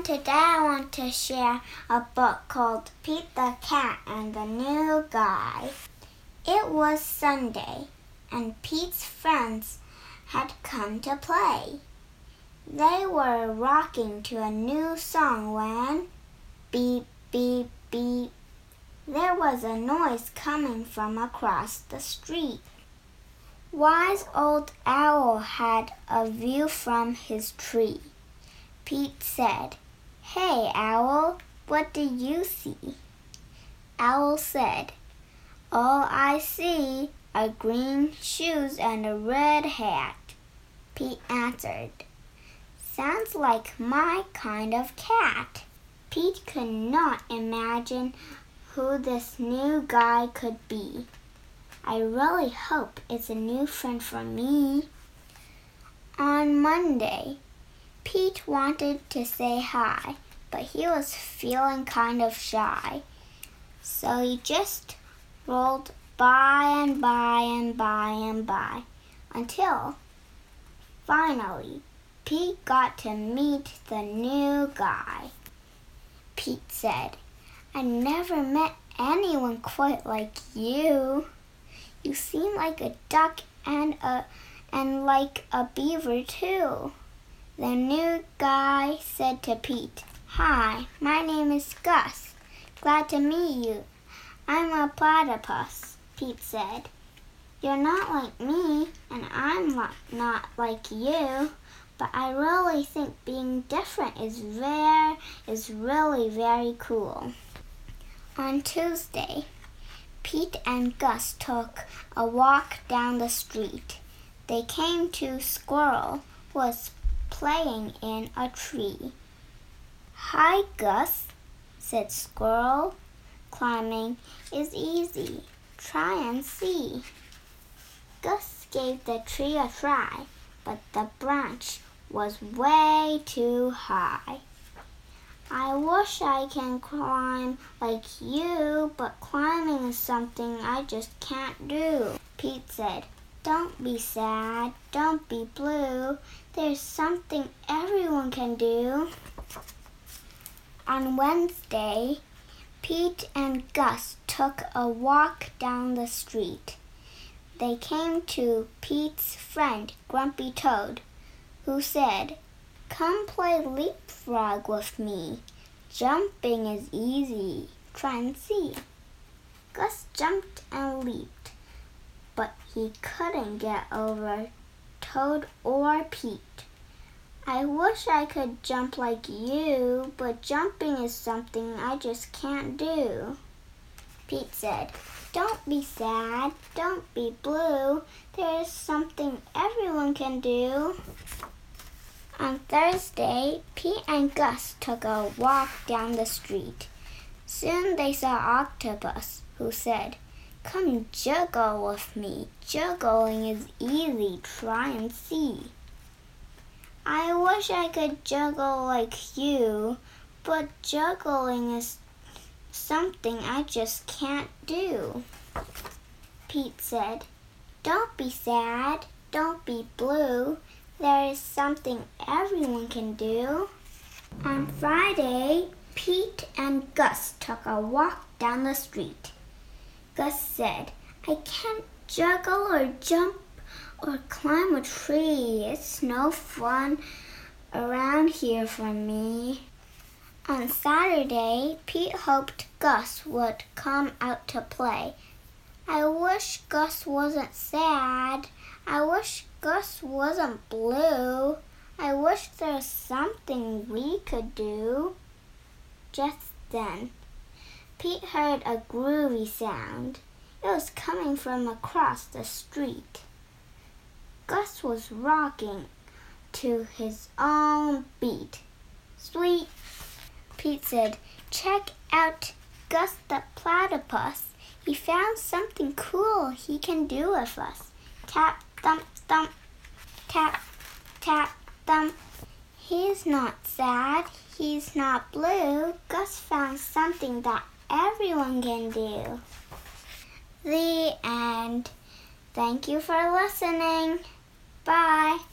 everyone. Today I want to share a book called Pete the Cat and the New Guy. It was Sunday, and Pete's friends had come to play. They were rocking to a new song when beep, beep, beep. There was a noise coming from across the street. Wise Old Owl had a view from his tree. Pete said, Hey, Owl, what do you see? Owl said, All I see are green shoes and a red hat. Pete answered, Sounds like my kind of cat. Pete could not imagine who this new guy could be. I really hope it's a new friend for me. On Monday, Pete wanted to say hi, but he was feeling kind of shy. So he just rolled by and by and by and by until finally Pete got to meet the new guy. Pete said, I never met anyone quite like you. You seem like a duck and a and like a beaver too. The new guy said to Pete, Hi, my name is Gus. Glad to meet you. I'm a platypus, Pete said. You're not like me, and I'm not like you, but I really think being different is very, is really very cool. On Tuesday, Pete and Gus took a walk down the street. They came to Squirrel who was playing in a tree. Hi, Gus, said Squirrel. Climbing is easy. Try and see. Gus gave the tree a try, but the branch was way too high. I wish I can climb like you, but climbing is something I just can't do, Pete said. Don't be sad. Don't be blue. There's something everyone can do. On Wednesday, Pete and Gus took a walk down the street. They came to Pete's friend, Grumpy Toad, who said, Come play leapfrog with me. Jumping is easy. Try and see. Gus jumped and leaped, but he couldn't get over Toad or Pete. I wish I could jump like you, but jumping is something I just can't do. Pete said, Don't be sad, don't be blue. There is something everyone can do. On Thursday, Pete and Gus took a walk down the street. Soon they saw Octopus, who said, Come juggle with me. Juggling is easy. Try and see. I wish I could juggle like you, but juggling is something I just can't do. Pete said, Don't be sad. Don't be blue. There is something everyone can do. On Friday, Pete and Gus took a walk down the street. Gus said, I can't juggle or jump or climb a tree. It's no fun around here for me. On Saturday, Pete hoped Gus would come out to play. I wish Gus wasn't sad. I wish Gus wasn't blue. I wish there was something we could do. Just then, Pete heard a groovy sound. It was coming from across the street. Gus was rocking to his own beat. Sweet, Pete said. Check out Gus the platypus. He found something cool he can do with us. Tap, thump, thump, tap, tap, thump. He's not sad. He's not blue. Gus found something that everyone can do. The end. Thank you for listening. Bye.